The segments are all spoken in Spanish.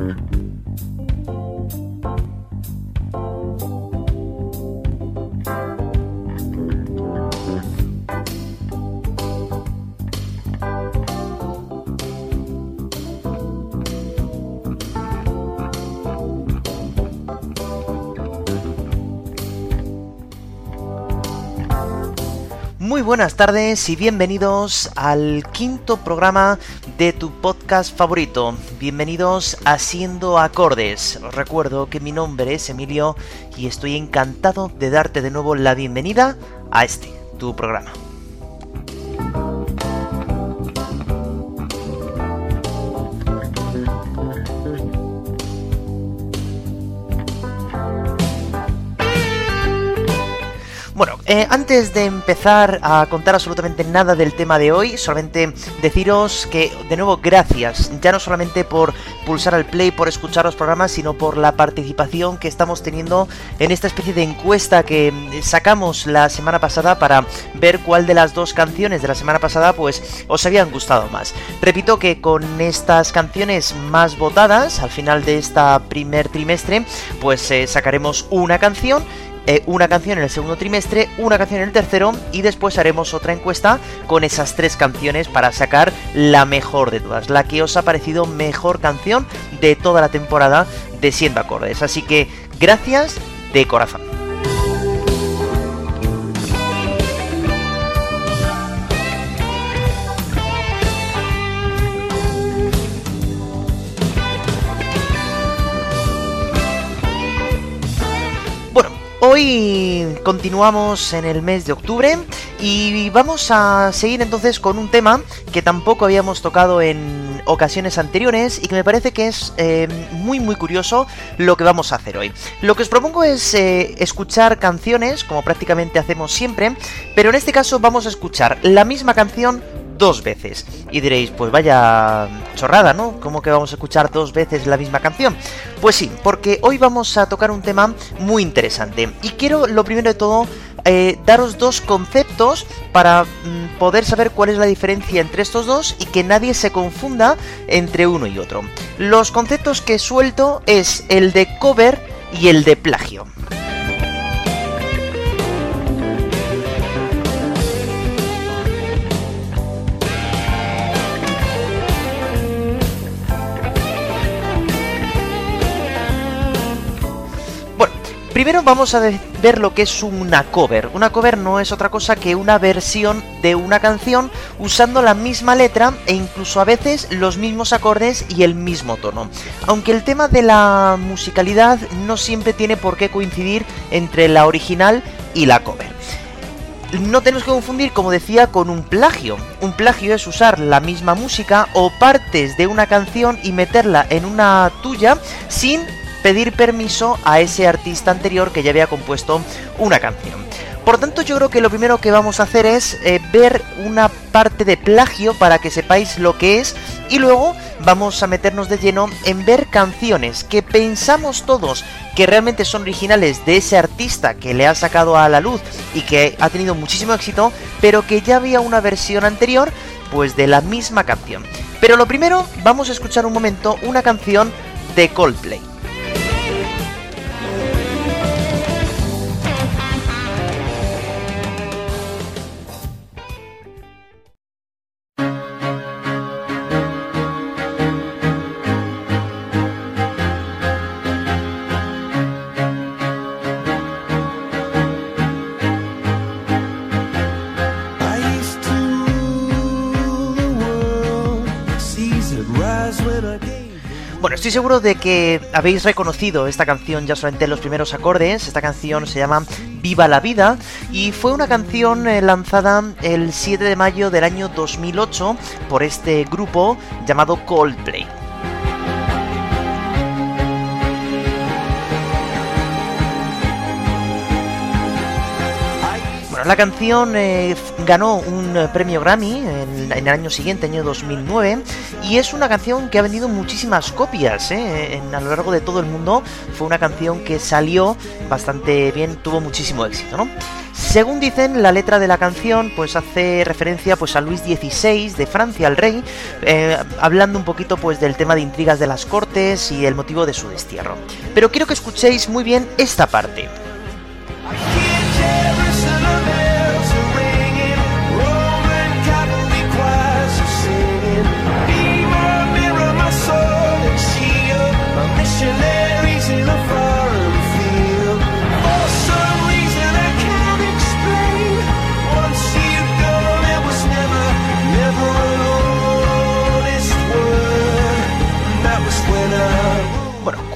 Mm-hmm. Muy buenas tardes y bienvenidos al quinto programa de tu podcast favorito. Bienvenidos a Siendo Acordes. Os recuerdo que mi nombre es Emilio y estoy encantado de darte de nuevo la bienvenida a este, tu programa. Bueno, eh, antes de empezar a contar absolutamente nada del tema de hoy, solamente deciros que, de nuevo, gracias, ya no solamente por pulsar al play, por escuchar los programas, sino por la participación que estamos teniendo en esta especie de encuesta que sacamos la semana pasada para ver cuál de las dos canciones de la semana pasada pues os habían gustado más. Repito que con estas canciones más votadas, al final de este primer trimestre, pues eh, sacaremos una canción eh, una canción en el segundo trimestre, una canción en el tercero y después haremos otra encuesta con esas tres canciones para sacar la mejor de todas, la que os ha parecido mejor canción de toda la temporada de Siendo Acordes. Así que gracias de corazón. Hoy continuamos en el mes de octubre y vamos a seguir entonces con un tema que tampoco habíamos tocado en ocasiones anteriores y que me parece que es eh, muy muy curioso lo que vamos a hacer hoy. Lo que os propongo es eh, escuchar canciones, como prácticamente hacemos siempre, pero en este caso vamos a escuchar la misma canción dos veces. Y diréis, pues vaya chorrada, ¿no? ¿Cómo que vamos a escuchar dos veces la misma canción? Pues sí, porque hoy vamos a tocar un tema muy interesante. Y quiero, lo primero de todo, eh, daros dos conceptos para mm, poder saber cuál es la diferencia entre estos dos y que nadie se confunda entre uno y otro. Los conceptos que suelto es el de cover y el de plagio. Primero vamos a ver lo que es una cover. Una cover no es otra cosa que una versión de una canción usando la misma letra e incluso a veces los mismos acordes y el mismo tono. Aunque el tema de la musicalidad no siempre tiene por qué coincidir entre la original y la cover no tenemos que confundir, como decía, con un plagio. Un plagio es usar la misma música o partes de una canción y meterla en una tuya sin pedir permiso a ese artista anterior que ya había compuesto una canción. Por tanto, yo creo que lo primero que vamos a hacer es eh, ver una parte de plagio para que sepáis lo que es y luego vamos a meternos de lleno en ver canciones que pensamos todos que realmente son originales de ese artista que le ha sacado a la luz y que ha tenido muchísimo éxito, pero que ya había una versión anterior pues de la misma canción. Pero lo primero, vamos a escuchar un momento una canción de Coldplay. Bueno, estoy seguro de que habéis reconocido esta canción ya solamente en los primeros acordes. Esta canción se llama Viva la Vida y fue una canción eh, lanzada el 7 de mayo del año 2008 por este grupo llamado Coldplay. La canción eh, ganó un eh, premio Grammy en, el año siguiente, año 2009, y es una canción que ha vendido muchísimas copias eh, a lo largo de todo el mundo. Fue una canción que salió bastante bien, tuvo muchísimo éxito. Según dicen, la letra de la canción pues hace referencia pues a Luis XVI de Francia, el rey, hablando un poquito pues del tema de intrigas de las cortes y el motivo de su destierro. Pero quiero que escuchéis muy bien esta parte.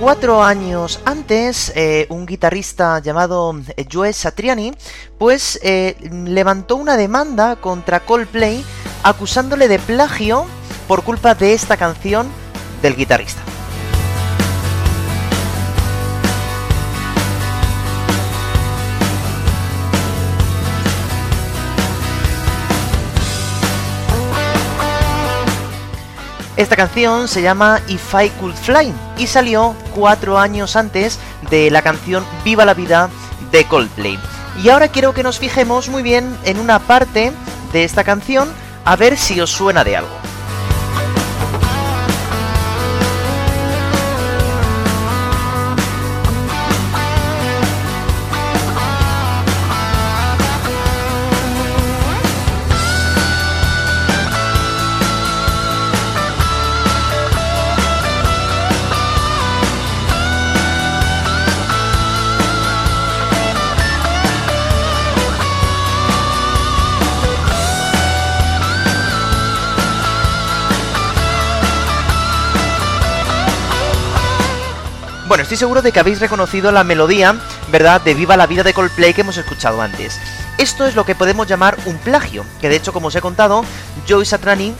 Cuatro años antes, eh, un guitarrista llamado eh, Joe Satriani, pues eh, levantó una demanda contra Coldplay acusándole de plagio por culpa de esta canción del guitarrista. Esta canción se llama If I Could Fly y salió cuatro años antes de la canción Viva la Vida de Coldplay. Y ahora quiero que nos fijemos muy bien en una parte de esta canción a ver si os suena de algo. Bueno, estoy seguro de que habéis reconocido la melodía, ¿verdad?, de Viva la vida de Coldplay que hemos escuchado antes. Esto es lo que podemos llamar un plagio, que de hecho, como os he contado, Joey Satrani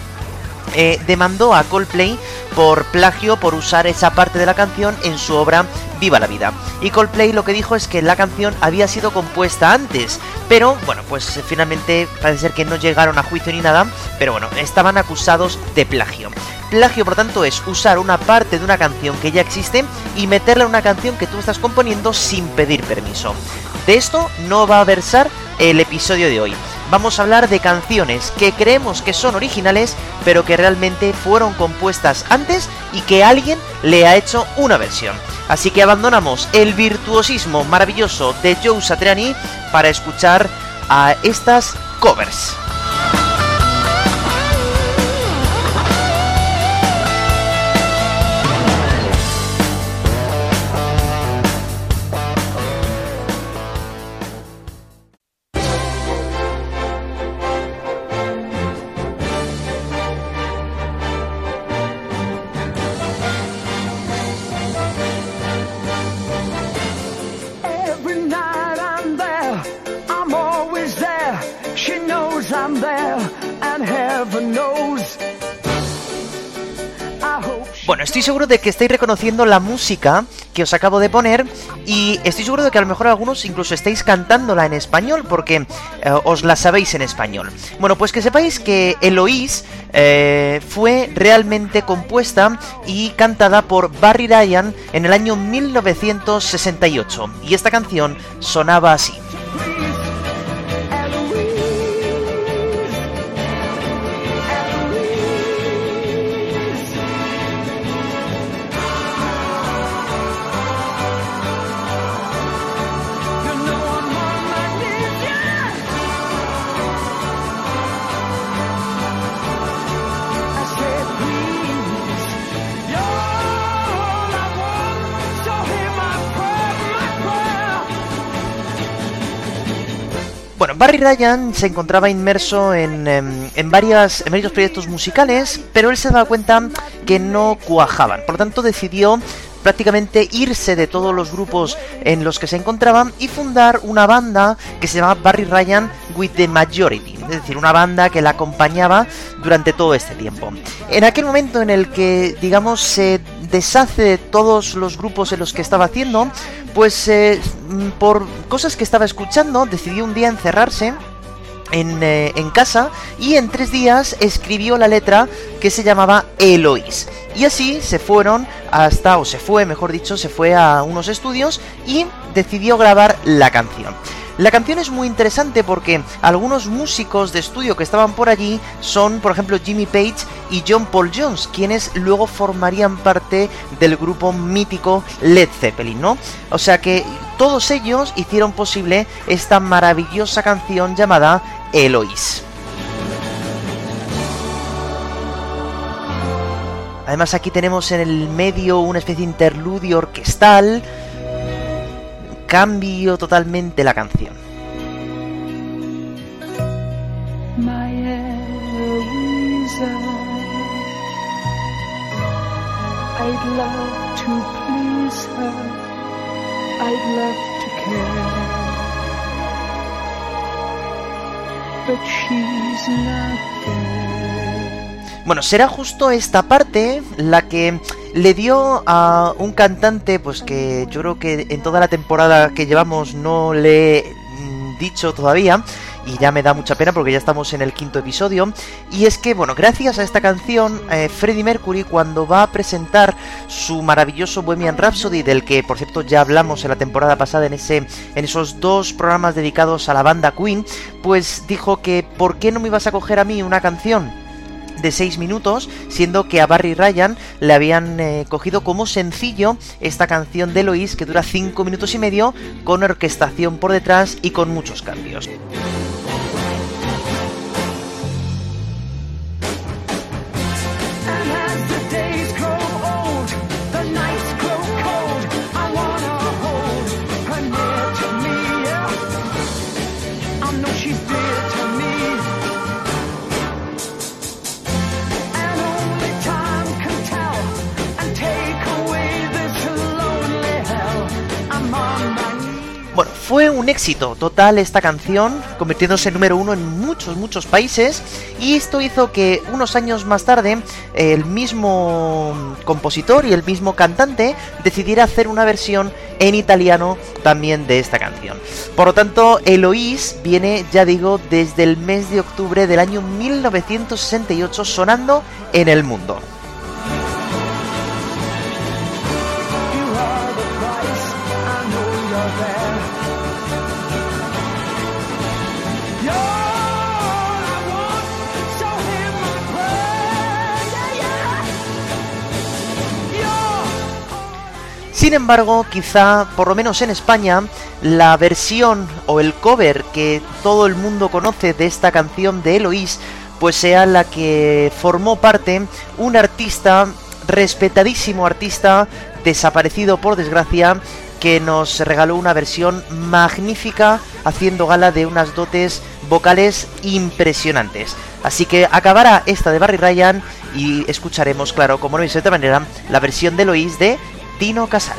eh, demandó a Coldplay por plagio por usar esa parte de la canción en su obra Viva la Vida. Y Coldplay lo que dijo es que la canción había sido compuesta antes, pero bueno, pues finalmente parece ser que no llegaron a juicio ni nada, pero bueno, estaban acusados de plagio. Plagio, por tanto, es usar una parte de una canción que ya existe y meterla en una canción que tú estás componiendo sin pedir permiso. De esto no va a versar el episodio de hoy. Vamos a hablar de canciones que creemos que son originales, pero que realmente fueron compuestas antes y que alguien le ha hecho una versión. Así que abandonamos el virtuosismo maravilloso de Joe Satriani para escuchar a estas covers. Estoy seguro de que estáis reconociendo la música que os acabo de poner y estoy seguro de que a lo mejor algunos incluso estáis cantándola en español porque eh, os la sabéis en español. Bueno, pues que sepáis que Eloís eh, fue realmente compuesta y cantada por Barry Ryan en el año 1968 y esta canción sonaba así. Bueno, Barry Ryan se encontraba inmerso en, em, en, varios proyectos musicales, pero él se daba cuenta que no cuajaban. Por lo tanto, decidió prácticamente irse de todos los grupos en los que se encontraban y fundar una banda que se llamaba Barry Ryan with the Majority, es decir, una banda que la acompañaba durante todo este tiempo. En aquel momento en el que, digamos, se deshace de todos los grupos en los que estaba haciendo, pues eh, por cosas que estaba escuchando, decidió un día encerrarse eh, en, casa y en tres días escribió la letra que se llamaba Eloís. Y así se fueron hasta, o se fue, mejor dicho, se fue a unos estudios y decidió grabar la canción. La canción es muy interesante porque algunos músicos de estudio que estaban por allí son, por ejemplo, Jimmy Page y John Paul Jones, quienes luego formarían parte del grupo mítico Led Zeppelin, ¿no? O sea que todos ellos hicieron posible esta maravillosa canción llamada Eloís. Además aquí tenemos en el medio una especie de interludio orquestal cambio totalmente la canción. I'd love to please her. I'd love to care. But she's not there. Bueno, será justo esta parte la que le dio a un cantante, pues que yo creo que en toda la temporada que llevamos no le he dicho todavía, y ya me da mucha pena porque ya estamos en el quinto episodio. Y es que, bueno, gracias a esta canción, eh, Freddie Mercury, cuando va a presentar su maravilloso Bohemian Rhapsody, del que por cierto ya hablamos en la temporada pasada en, ese, en esos dos programas dedicados a la banda Queen, pues dijo que, ¿por qué no me ibas a coger a mí una canción? De 6 minutos, siendo que a Barry Ryan le habían eh, cogido como sencillo esta canción de Lois que dura 5 minutos y medio, con orquestación por detrás y con muchos cambios. Un éxito total esta canción, convirtiéndose en número uno en muchos, muchos países, y esto hizo que unos años más tarde el mismo compositor y el mismo cantante decidiera hacer una versión en italiano también de esta canción. Por lo tanto, Eloís viene, ya digo, desde el mes de octubre del año 1968 sonando en el mundo. Sin embargo, quizá, por lo menos en España, la versión o el cover que todo el mundo conoce de esta canción de Eloís, pues sea la que formó parte un artista, respetadísimo artista, desaparecido por desgracia, que nos regaló una versión magnífica haciendo gala de unas dotes vocales impresionantes. Así que acabará esta de Barry Ryan y escucharemos, claro, como no dice de otra manera, la versión de Eloís de Tino Casal.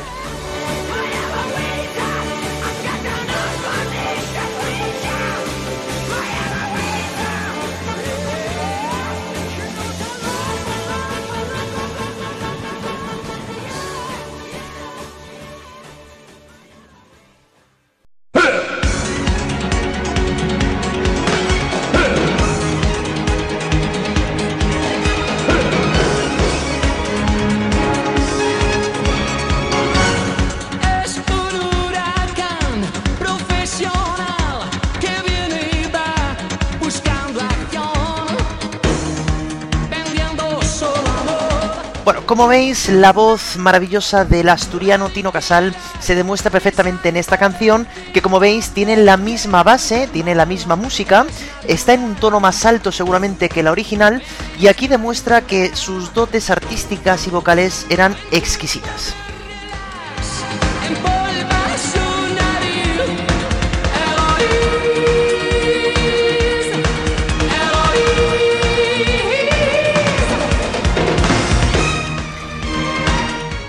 Como veis, la voz maravillosa del asturiano Tino Casal se demuestra perfectamente en esta canción, que como veis tiene la misma base, tiene la misma música, está en un tono más alto seguramente que la original, y aquí demuestra que sus dotes artísticas y vocales eran exquisitas.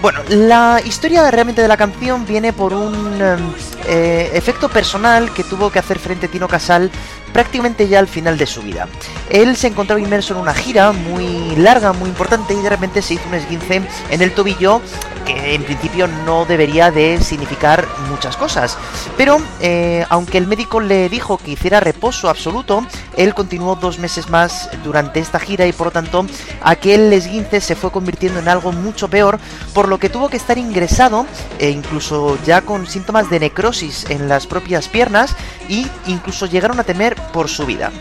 Bueno, la historia realmente de la canción viene por un em, eh, efecto personal que tuvo que hacer frente Tino Casal prácticamente ya al final de su vida. Él se encontraba inmerso en una gira muy larga, muy importante y de repente se hizo un esguince en el tobillo que en principio no debería de significar muchas cosas. Pero eh, aunque el médico le dijo que hiciera reposo absoluto, él continuó dos meses más durante esta gira y por lo tanto aquel esguince se fue convirtiendo en algo mucho peor, por lo que tuvo que estar ingresado e incluso ya con síntomas de necrosis en las propias piernas y incluso llegaron a temer por su vida.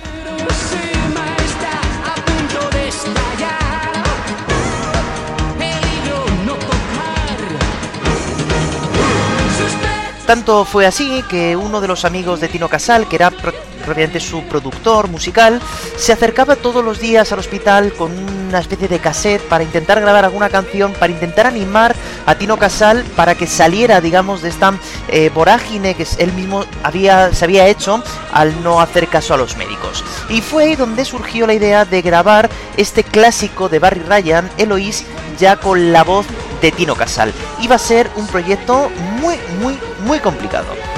Tanto fue así que uno de los amigos de Tino Casal, que era propiamente su productor musical, se acercaba todos los días al hospital con una especie de cassette para intentar grabar alguna canción, para intentar animar a Tino Casal para que saliera, digamos, de esta eh, vorágine que él mismo había, se había hecho al no hacer caso a los médicos. Y fue ahí donde surgió la idea de grabar este clásico de Barry Ryan, Eloise, ya con la voz de Tino Casal. Iba a ser un proyecto muy, muy, muy complicado.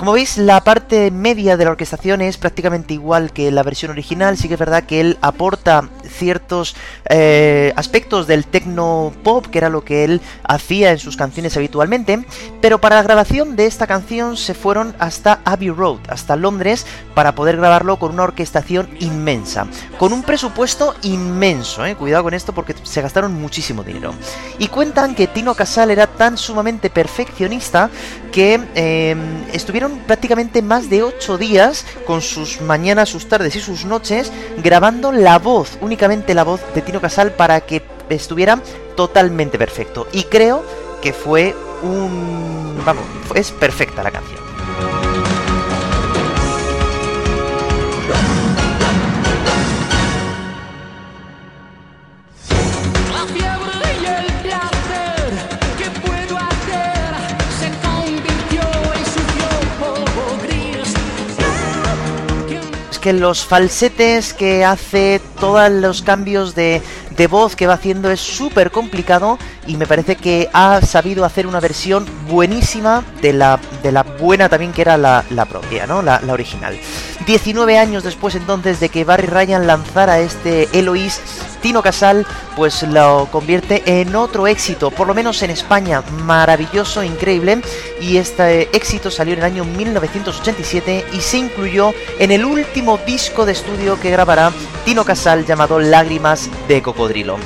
Como veis, la parte media de la orquestación es prácticamente igual que la versión original. Sí que es verdad que él aporta ciertos eh, aspectos del techno pop, que era lo que él hacía en sus canciones habitualmente. Pero para la grabación de esta canción se fueron hasta Abbey Road, hasta Londres, para poder grabarlo con una orquestación inmensa. Con un presupuesto inmenso, eh. cuidado con esto porque se gastaron muchísimo dinero. Y cuentan que Tino Casal era tan sumamente perfeccionista que eh, prácticamente más de 8 días con sus mañanas, sus tardes y sus noches grabando la voz, únicamente la voz de Tino Casal para que estuviera totalmente perfecto. Y creo que fue un... vamos, es perfecta la canción. Que los falsetes que hace, todos los cambios de, de voz que va haciendo es súper complicado y me parece que ha sabido hacer una versión buenísima de la, de la buena también que era la, propia, ¿no? La, la, original. 19 años después entonces de que Barry Ryan lanzara este Eloise, Tino Casal pues lo convierte en otro éxito, por lo menos en España, maravilloso, increíble, y este éxito salió en el año 1987 y se incluyó en el último disco de estudio que grabará Tino Casal llamado Lágrimas de Cocodrilo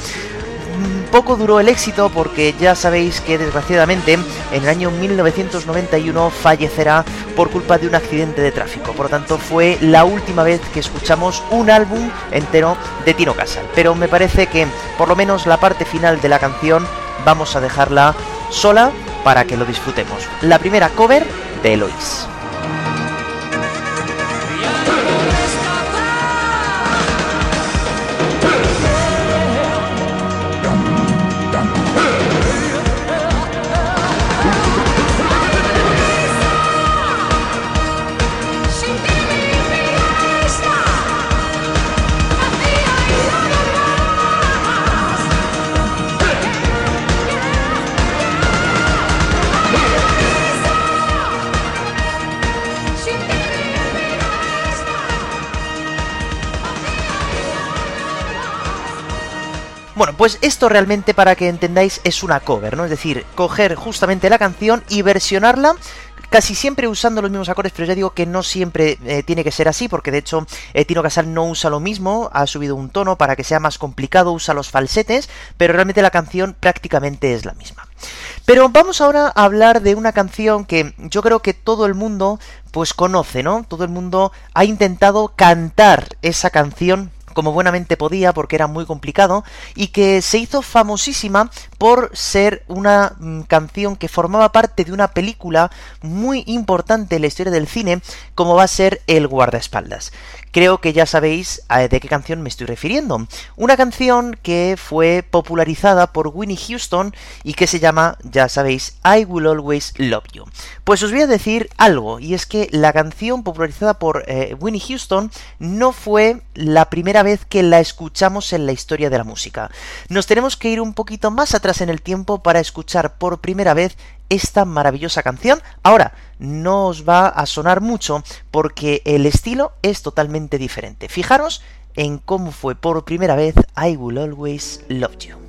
poco duró el éxito porque ya sabéis que desgraciadamente en el año 1991 fallecerá por culpa de un accidente de tráfico. Por lo tanto fue la última vez que escuchamos un álbum entero de Tino Casal. Pero me parece que por lo menos la parte final de la canción vamos a dejarla sola para que lo disfrutemos. La primera cover de Eloise. Bueno, pues esto realmente para que entendáis es una cover, ¿no? Es decir, coger justamente la canción y versionarla casi siempre usando los mismos acordes, pero ya digo que no siempre eh, tiene que ser así, porque de hecho eh, Tino Casal no usa lo mismo, ha subido un tono para que sea más complicado, usa los falsetes, pero realmente la canción prácticamente es la misma. Pero vamos ahora a hablar de una canción que yo creo que todo el mundo pues conoce, ¿no? Todo el mundo ha intentado cantar esa canción como buenamente podía porque era muy complicado y que se hizo famosísima por ser una mm, canción que formaba parte de una película muy importante en la historia del cine como va a ser El guardaespaldas. Creo que ya sabéis eh, de qué canción me estoy refiriendo. Una canción que fue popularizada por Winnie Houston y que se llama, ya sabéis, I Will Always Love You. Pues os voy a decir algo, y es que la canción popularizada por eh, Winnie Houston no fue la primera vez que la escuchamos en la historia de la música. Nos tenemos que ir un poquito más atrás en el tiempo para escuchar por primera vez esta maravillosa canción. Ahora, no os va a sonar mucho porque el estilo es totalmente diferente. Fijaros en cómo fue por primera vez I Will Always Love You.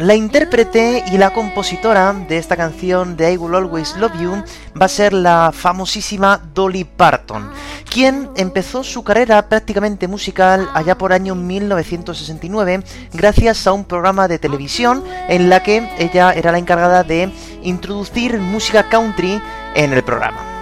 La intérprete y la compositora de esta canción de I Will Always Love You va a ser la famosísima Dolly Parton, quien empezó su carrera prácticamente musical allá por año 1969 gracias a un programa de televisión en la que ella era la encargada de introducir música country en el programa.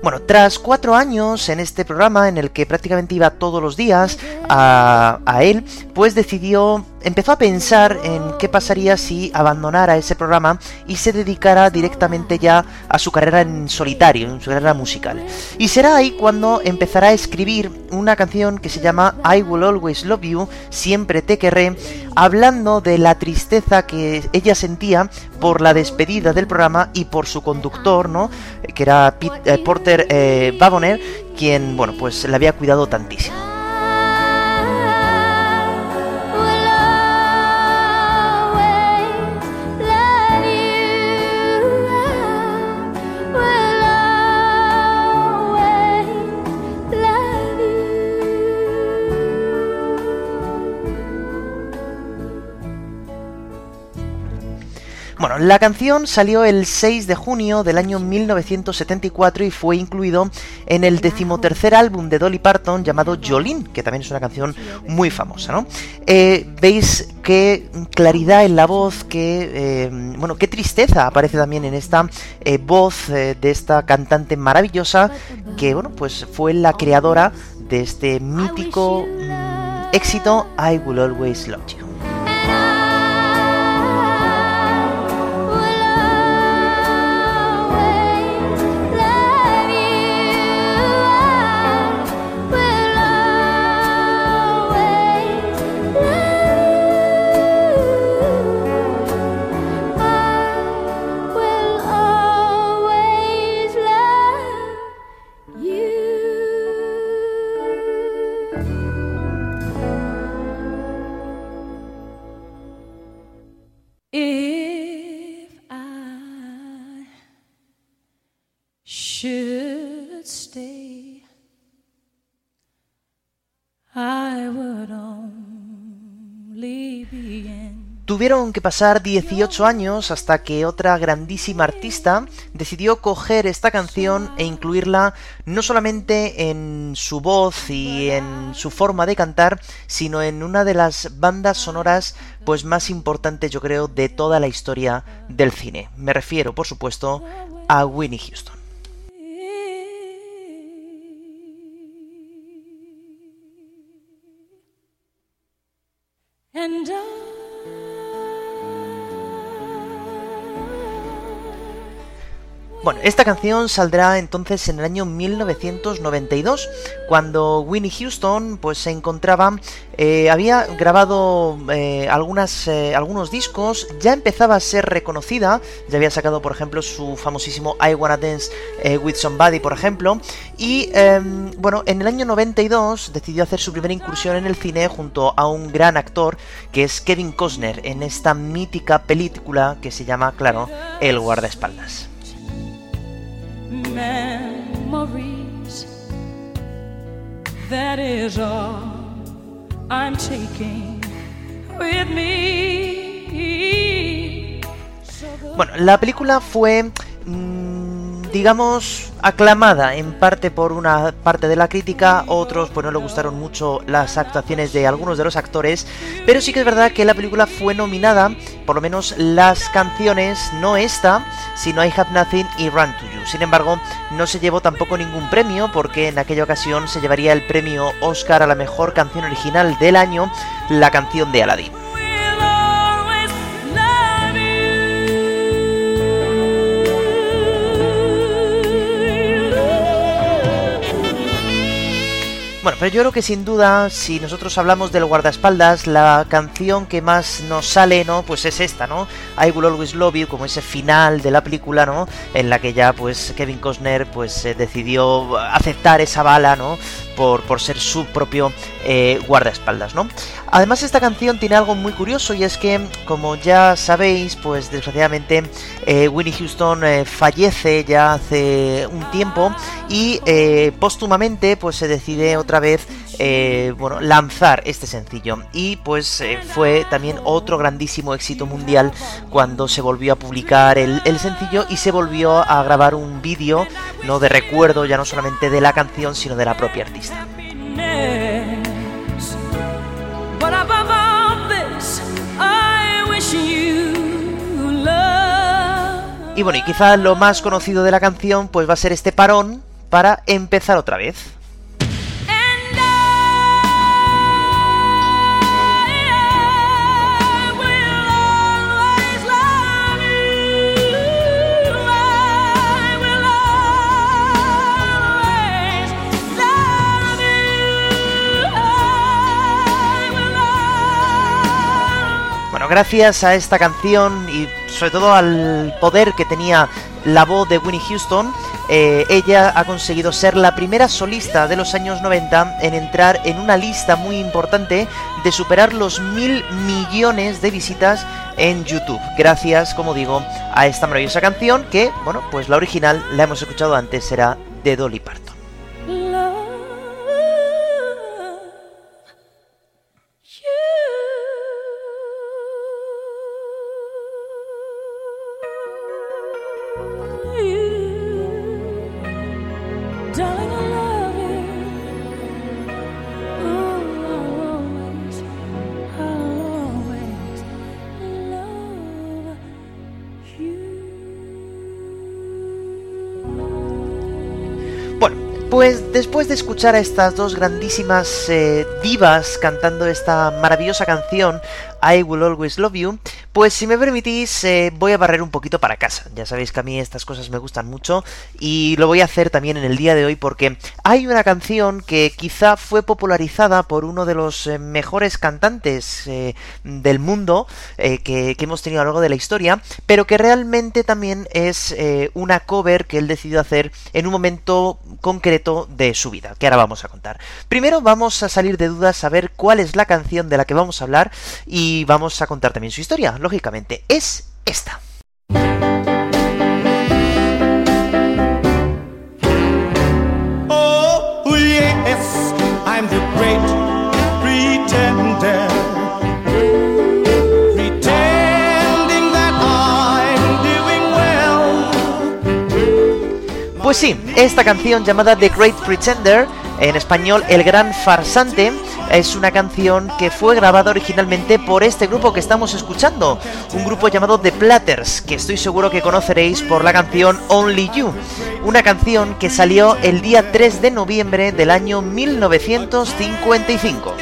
Bueno, tras cuatro años en este programa en el que prácticamente iba todos los días a, él, pues decidió, empezó a pensar en qué pasaría si abandonara ese programa y se dedicara directamente ya a su carrera en solitario, en su carrera musical. Y será ahí cuando empezará a escribir una canción que se llama I Will Always Love You, Siempre Te Querré, hablando de la tristeza que ella sentía por la despedida del programa y por su conductor, ¿no? Que era eh, Porter eh, quien, bueno, pues le había cuidado tantísimo. Bueno, la canción salió el 6 de junio del año 1974 y fue incluido en el decimotercer álbum de Dolly Parton llamado Jolene, que también es una canción muy famosa, ¿no? Eh, Veis qué claridad en la voz, qué, eh, bueno, qué tristeza aparece también en esta eh, voz de esta cantante maravillosa que, bueno, pues fue la creadora de este mítico mm, éxito I Will Always Love You. Tuvieron que pasar 18 años hasta que otra grandísima artista decidió coger esta canción e incluirla no solamente en su voz y en su forma de cantar, sino en una de las bandas sonoras pues más importantes yo creo de toda la historia del cine. Me refiero, por supuesto, a Winnie Houston. And I. Bueno, esta canción saldrá entonces en el año 1992, cuando Winnie Houston pues se encontraba, eh, había grabado eh, algunas, eh, algunos discos, ya empezaba a ser reconocida, ya había sacado por ejemplo su famosísimo I Wanna Dance with Somebody, por ejemplo, y em, bueno, en el año 92 decidió hacer su primera incursión en el cine junto a un gran actor que es Kevin Costner en esta mítica película que se llama, claro, El guardaespaldas. Memories. That is all I'm taking with me. Bueno, la película fue, mmm, digamos, aclamada en parte por una parte de la crítica, otros pues no le gustaron mucho las actuaciones de algunos de los actores, pero sí que es verdad que la película fue nominada, por lo menos las canciones, no esta, sino I Have Nothing y Run Sin embargo, no se llevó tampoco ningún premio porque en aquella ocasión se llevaría el premio Oscar a la mejor canción original del año, la canción de Aladdin. Bueno, pero yo creo que sin duda, si nosotros hablamos del guardaespaldas, la canción que más nos sale, ¿no? Pues es esta, ¿no? I Will Always Love You, como ese final de la película, ¿no? En la que ya, pues, Kevin Costner, pues, eh, decidió aceptar esa bala, ¿no? Por, por ser su propio eh, guardaespaldas, ¿no? Además, esta canción tiene algo muy curioso y es que, como ya sabéis, pues, desgraciadamente, eh, Winnie Houston fallece ya hace un tiempo y póstumamente, pues, se decide otra vez eh, bueno, lanzar este sencillo. Y pues eh, fue también otro grandísimo éxito mundial cuando se volvió a publicar el, sencillo y se volvió a grabar un vídeo, no de recuerdo ya no solamente de la canción, sino de la propia artista. Y bueno, y quizá lo más conocido de la canción pues va a ser este parón para empezar otra vez. Gracias a esta canción y sobre todo al poder que tenía la voz de Winnie Houston, eh, ella ha conseguido ser la primera solista de los años 90 en entrar en una lista muy importante de superar los mil millones de visitas en YouTube. Gracias, como digo, a esta maravillosa canción que, bueno, pues la original la hemos escuchado antes, era de Dolly Parton. Pues después de escuchar a estas dos grandísimas eh, divas cantando esta maravillosa canción, I Will Always Love You, pues si me permitís eh, voy a barrer un poquito para casa. Ya sabéis que a mí estas cosas me gustan mucho y lo voy a hacer también en el día de hoy porque hay una canción que quizá fue popularizada por uno de los eh, mejores cantantes eh, del mundo que, hemos tenido a lo largo de la historia, pero que realmente también es una cover que él decidió hacer en un momento concreto de su vida, que ahora vamos a contar. Primero vamos a salir de dudas a ver cuál es la canción de la que vamos a hablar y vamos a contar también su historia lógicamente, es esta. Oh. Pues sí, esta canción llamada The Great Pretender, en español El Gran Farsante, es una canción que fue grabada originalmente por este grupo que estamos escuchando, un grupo llamado The Platters, que estoy seguro que conoceréis por la canción Only You, una canción que salió el día 3 de noviembre del año 1955.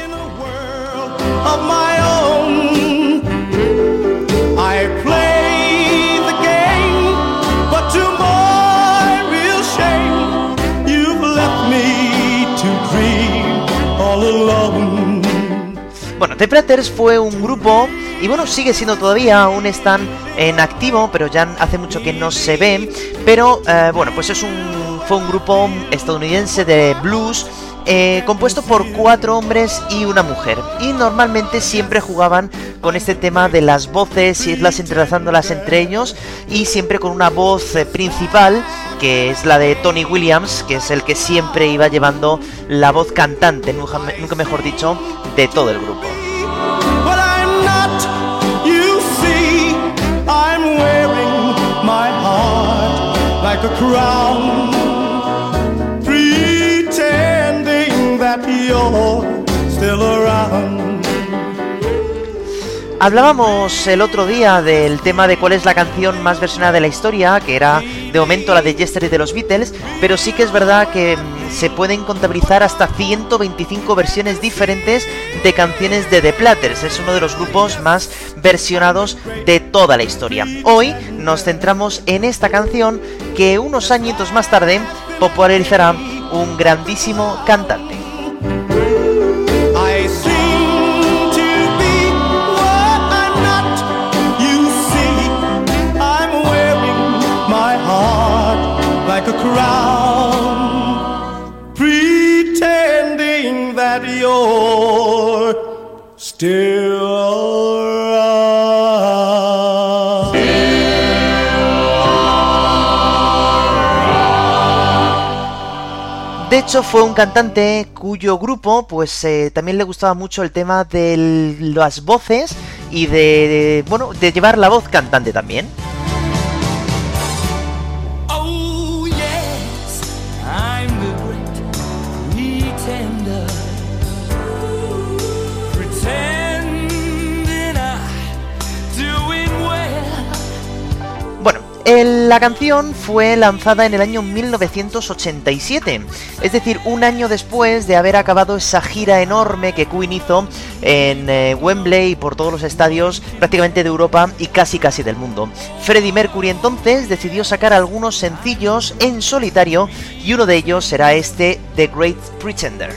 Bueno, The Platters fue un grupo, y bueno, sigue siendo todavía, aún están en activo, pero ya hace mucho que no se ven. Pero eh, bueno, pues es un, fue un grupo estadounidense de blues eh, compuesto por cuatro hombres y una mujer. Y normalmente siempre jugaban con este tema de las voces, y irlas entrelazándolas entre ellos, y siempre con una voz eh, principal, que es la de Tony Williams, que es el que siempre iba llevando la voz cantante, nunca, nunca mejor dicho, de todo el grupo. Hablábamos el otro día del tema de cuál es la canción más versionada de la historia, que era de momento la de Yesterday de los Beatles, pero sí que es verdad que mm, se pueden contabilizar hasta 125 versiones diferentes de canciones de The Platters. Es uno de los grupos más versionados de toda la historia. Hoy nos centramos en esta canción que unos añitos más tarde popularizará un grandísimo cantante. Hecho, fue un cantante cuyo grupo, pues eh, también le gustaba mucho el tema de las voces y de, bueno, de llevar la voz cantante también. La canción fue lanzada en el año 1987, es decir, un año después de haber acabado esa gira enorme que Queen hizo en eh, Wembley y por todos los estadios prácticamente de Europa y casi casi del mundo. Freddie Mercury entonces decidió sacar algunos sencillos en solitario y uno de ellos será este The Great Pretender.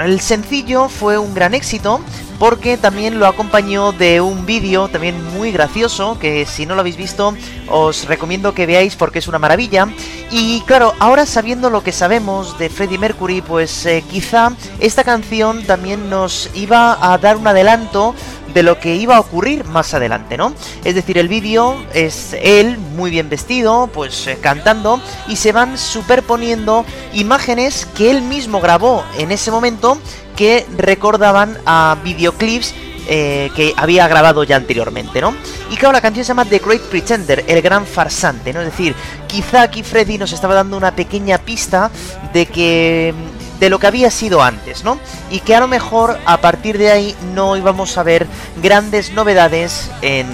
El sencillo fue un gran éxito porque también lo acompañó de un vídeo también muy gracioso que si no lo habéis visto os recomiendo que veáis porque es una maravilla. Y claro ahora sabiendo lo que sabemos de Freddie Mercury pues eh, quizá esta canción también nos iba a dar un adelanto de lo que iba a ocurrir más adelante, ¿no? Es decir, el vídeo es él muy bien vestido, pues eh, cantando, y se van superponiendo imágenes que él mismo grabó en ese momento que recordaban a videoclips eh, que había grabado ya anteriormente, ¿no? Y claro, la canción se llama The Great Pretender, el gran farsante, ¿no? Es decir, quizá aquí Freddy nos estaba dando una pequeña pista de que de lo que había sido antes, ¿no? Y que a lo mejor a partir de ahí no íbamos a ver grandes novedades en,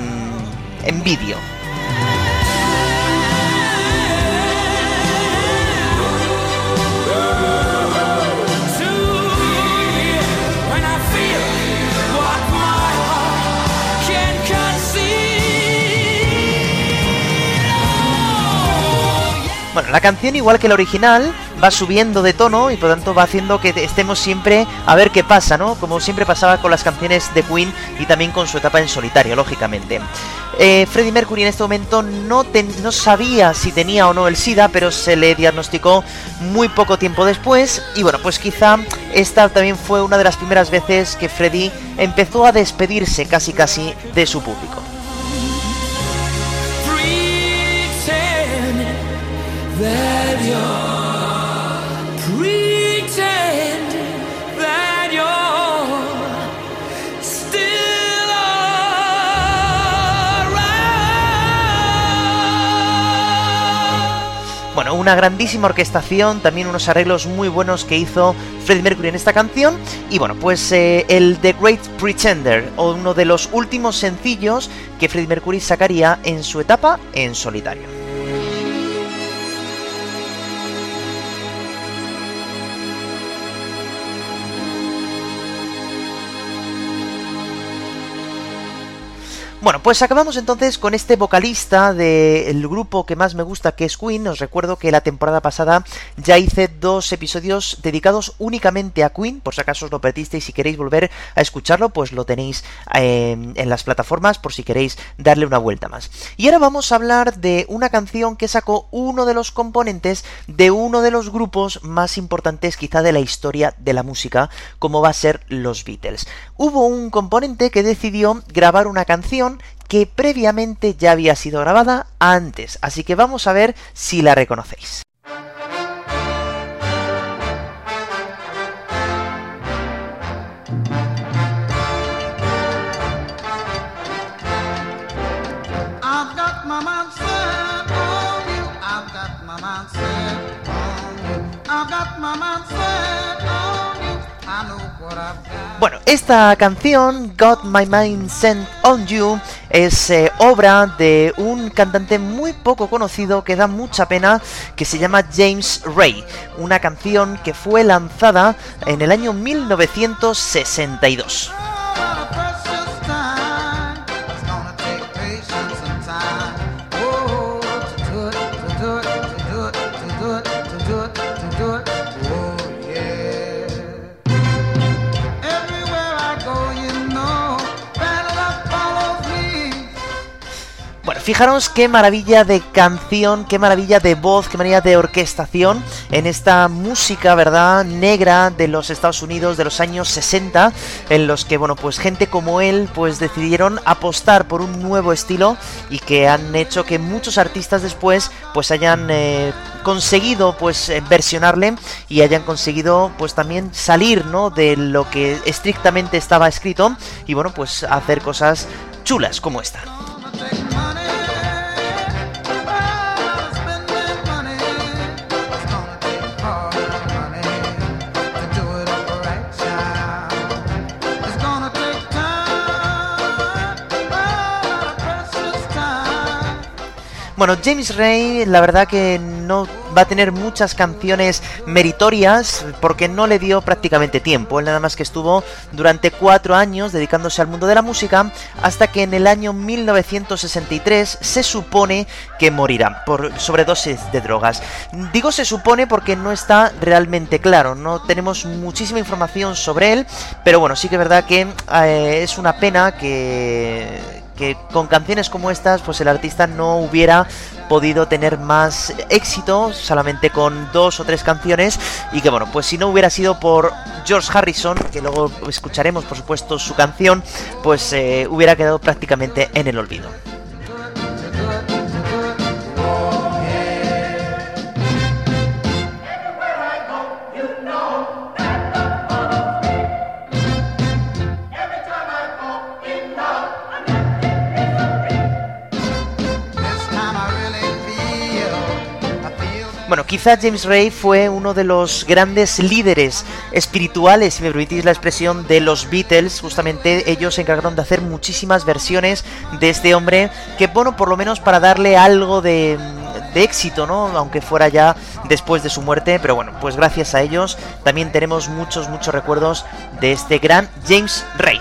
en vídeo. Bueno, la canción, igual que la original, va subiendo de tono y por tanto va haciendo que estemos siempre a ver qué pasa, ¿no? Como siempre pasaba con las canciones de Queen y también con su etapa en solitario, lógicamente. Eh, Freddie Mercury en este momento no, no sabía si tenía o no el SIDA, pero se le diagnosticó muy poco tiempo después. Y bueno, pues quizá esta también fue una de las primeras veces que Freddie empezó a despedirse casi casi de su público. Una grandísima orquestación, también unos arreglos muy buenos que hizo Freddie Mercury en esta canción. Y bueno, pues eh, el The Great Pretender, o uno de los últimos sencillos que Freddie Mercury sacaría en su etapa en solitario. Bueno, pues acabamos entonces con este vocalista del grupo que más me gusta, que es Queen. Os recuerdo que la temporada pasada ya hice dos episodios dedicados únicamente a Queen. Por si acaso os lo perdiste y si queréis volver a escucharlo, pues lo tenéis eh, en las plataformas por si queréis darle una vuelta más. Y ahora vamos a hablar de una canción que sacó uno de los componentes de uno de los grupos más importantes quizá de la historia de la música, como va a ser los Beatles. Hubo un componente que decidió grabar una canción que previamente ya había sido grabada antes, así que vamos a ver si la reconocéis. Bueno, esta canción, Got My Mind Sent on You, es eh, obra de un cantante muy poco conocido que da mucha pena, que se llama James Ray. Una canción que fue lanzada en el año 1962. Fijaros qué maravilla de canción, qué maravilla de voz, qué maravilla de orquestación en esta música, ¿verdad? Negra de los Estados Unidos de los años 60, en los que, bueno, pues gente como él, pues decidieron apostar por un nuevo estilo y que han hecho que muchos artistas después, pues hayan eh, conseguido, pues, eh, versionarle y hayan conseguido, pues, también salir, ¿no? De lo que estrictamente estaba escrito y, bueno, pues, hacer cosas chulas como esta. Bueno, James Ray, la verdad que no va a tener muchas canciones meritorias porque no le dio prácticamente tiempo. Él nada más que estuvo durante cuatro años dedicándose al mundo de la música hasta que en el año 1963 se supone que morirá por sobredosis de drogas. Digo se supone porque no está realmente claro, no tenemos muchísima información sobre él, pero bueno, sí que es verdad que eh, es una pena que que con canciones como estas, pues el artista no hubiera podido tener más éxito solamente con dos o tres canciones y que bueno, pues si no hubiera sido por George Harrison, que luego escucharemos por supuesto su canción, pues eh, hubiera quedado prácticamente en el olvido. Bueno, quizá James Ray fue uno de los grandes líderes espirituales, si me permitís la expresión, de los Beatles. Justamente ellos se encargaron de hacer muchísimas versiones de este hombre, que bueno, por lo menos para darle algo de, de éxito, ¿no? Aunque fuera ya después de su muerte, pero bueno, pues gracias a ellos también tenemos muchos, muchos recuerdos de este gran James Ray.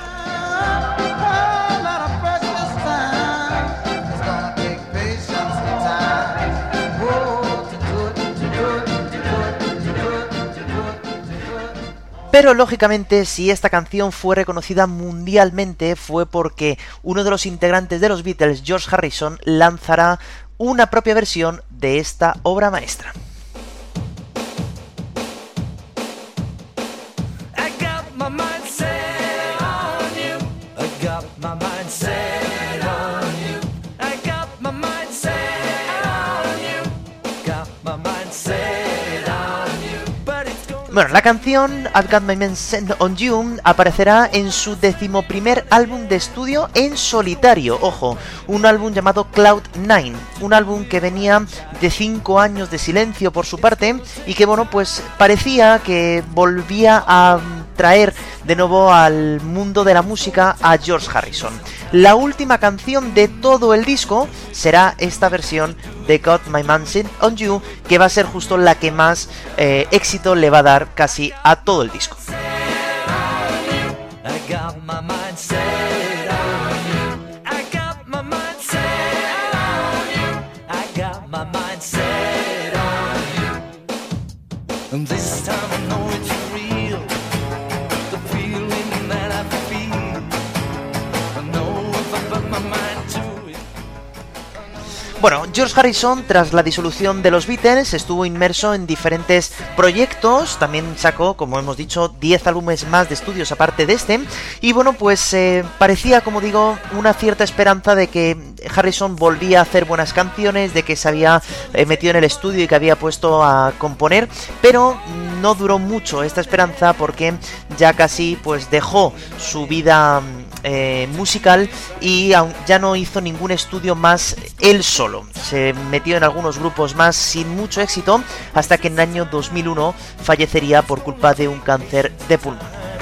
Pero lógicamente si esta canción fue reconocida mundialmente fue porque uno de los integrantes de los Beatles, George Harrison, lanzará una propia versión de esta obra maestra. Bueno, la canción I've Got My Men Sent on You aparecerá en su decimoprimer álbum de estudio en solitario, ojo, un álbum llamado Cloud Nine, un álbum que venía de cinco años de silencio por su parte y que bueno, pues parecía que volvía a traer de nuevo al mundo de la música a George Harrison. La última canción de todo el disco será esta versión de Got My Man on You, que va a ser justo la que más eh, éxito le va a dar casi a todo el disco. Bueno, George Harrison, tras la disolución de los Beatles, estuvo inmerso en diferentes proyectos. También sacó, como hemos dicho, 10 álbumes más de estudios aparte de este. Y bueno, pues eh, parecía, como digo, una cierta esperanza de que Harrison volvía a hacer buenas canciones, de que se había eh, metido en el estudio y que había puesto a componer. Pero no duró mucho esta esperanza porque ya casi pues dejó su vida eh, musical y ya no hizo ningún estudio más él solo. Se metió en algunos grupos más sin mucho éxito hasta que en el año 2001 fallecería por culpa de un cáncer de pulmón.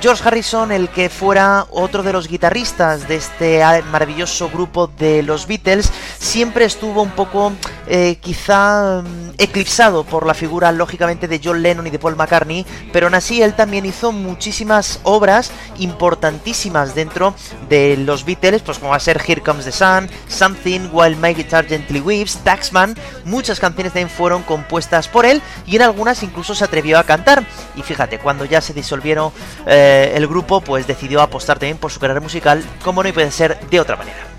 George Harrison, el que fuera otro de los guitarristas de este maravilloso grupo de los Beatles, siempre estuvo un poco eh, quizá mm, eclipsado por la figura lógicamente de John Lennon y de Paul McCartney, pero aún así él también hizo muchísimas obras importantísimas dentro de los Beatles, pues como va a ser Here Comes the Sun, Something, While My Guitar Gently Weaves, Taxman, muchas canciones también fueron compuestas por él y en algunas incluso se atrevió a cantar. Y fíjate, cuando ya se disolvieron eh, el grupo, pues decidió apostar también por su carrera musical, como no puede ser de otra manera.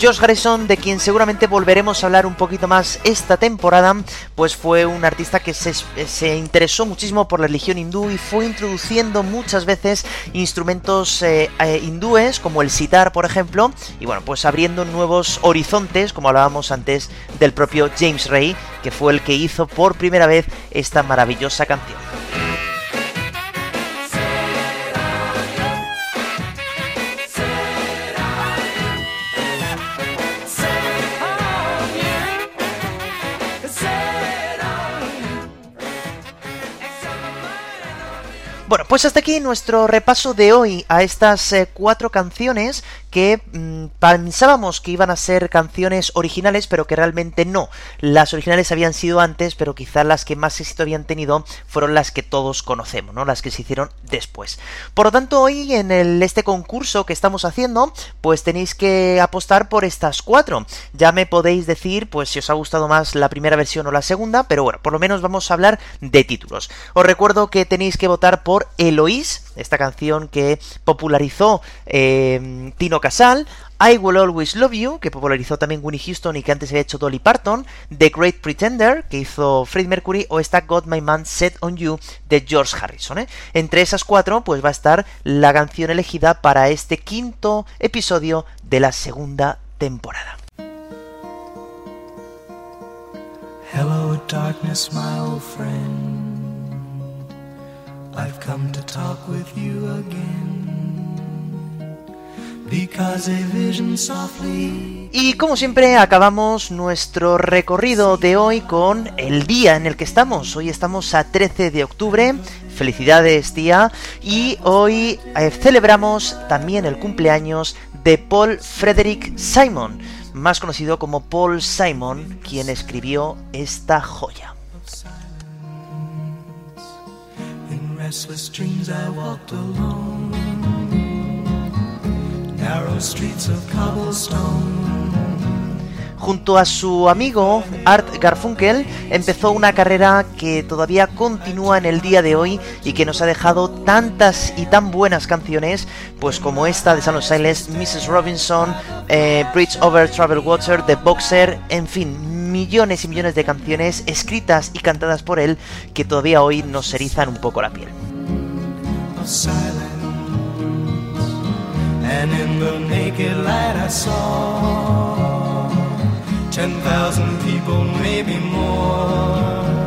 Josh Harrison, de quien seguramente volveremos a hablar un poquito más esta temporada, pues fue un artista que se, interesó muchísimo por la religión hindú y fue introduciendo muchas veces instrumentos eh, eh, hindúes, como el sitar, por ejemplo, y bueno, pues abriendo nuevos horizontes, como hablábamos antes del propio James Ray, que fue el que hizo por primera vez esta maravillosa canción. Pues hasta aquí nuestro repaso de hoy a estas eh, cuatro canciones que mm, pensábamos que iban a ser canciones originales, pero que realmente no. Las originales habían sido antes, pero quizás las que más éxito habían tenido fueron las que todos conocemos, ¿no? Las que se hicieron después. Por lo tanto, hoy en este concurso que estamos haciendo, pues tenéis que apostar por estas cuatro. Ya me podéis decir, pues si os ha gustado más la primera versión o la segunda, pero bueno, por lo menos vamos a hablar de títulos. Os recuerdo que tenéis que votar por Eloís, esta canción que popularizó eh, Tino Casal, I Will Always Love You, que popularizó también Winnie Houston y que antes había hecho Dolly Parton, The Great Pretender, que hizo Freddie Mercury, o esta Got My Man Set On You de George Harrison. ¿eh? Entre esas cuatro, pues va a estar la canción elegida para este quinto episodio de la segunda temporada. Hello, darkness, my old friend. I've come to talk with you again. Y como siempre acabamos nuestro recorrido de hoy con el día en el que estamos. Hoy estamos a 13 de octubre. Felicidades tía. Y hoy eh, celebramos también el cumpleaños de Paul Frederick Simon, más conocido como Paul Simon, quien escribió esta joya. Restless dreams I walked alone. Narrow streets of cobblestone. Junto a su amigo Art Garfunkel empezó una carrera que todavía continúa en el día de hoy y que nos ha dejado tantas y tan buenas canciones, pues como esta de of Silence, Mrs. Robinson, eh, Bridge Over Travel Water, The Boxer, en fin, millones y millones de canciones escritas y cantadas por él que todavía hoy nos erizan un poco la piel. 10,000 people, maybe more.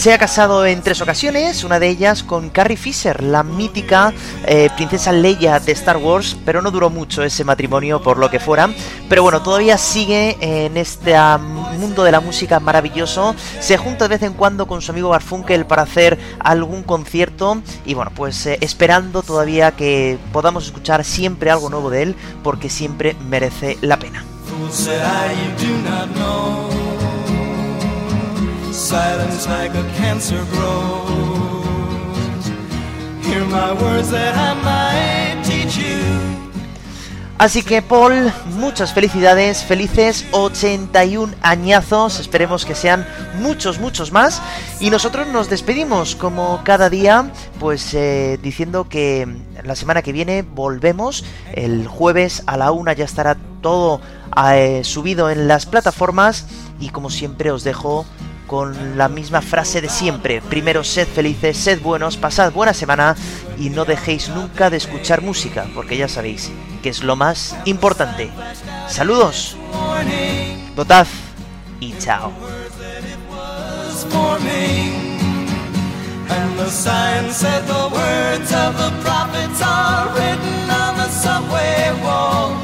Se ha casado en tres ocasiones, una de ellas con Carrie Fisher, la mítica eh, princesa Leia de Star Wars, pero no duró mucho ese matrimonio por lo que fuera. Pero bueno, todavía sigue en este mundo de la música maravilloso. Se junta de vez en cuando con su amigo Garfunkel para hacer algún concierto y bueno, pues eh, esperando todavía que podamos escuchar siempre algo nuevo de él porque siempre merece la pena. Silence like a cancer grows. Hear Así que Paul, muchas felicidades, felices 81 añazos, esperemos que sean muchos, muchos más. Y nosotros nos despedimos como cada día, pues eh, diciendo que la semana que viene volvemos, el jueves a la una ya estará todo eh, subido en las plataformas y como siempre os dejo con la misma frase de siempre. Primero, sed felices, sed buenos, pasad buena semana y no dejéis nunca de escuchar música, porque ya sabéis que es lo más importante. Saludos, votad y chao. sun.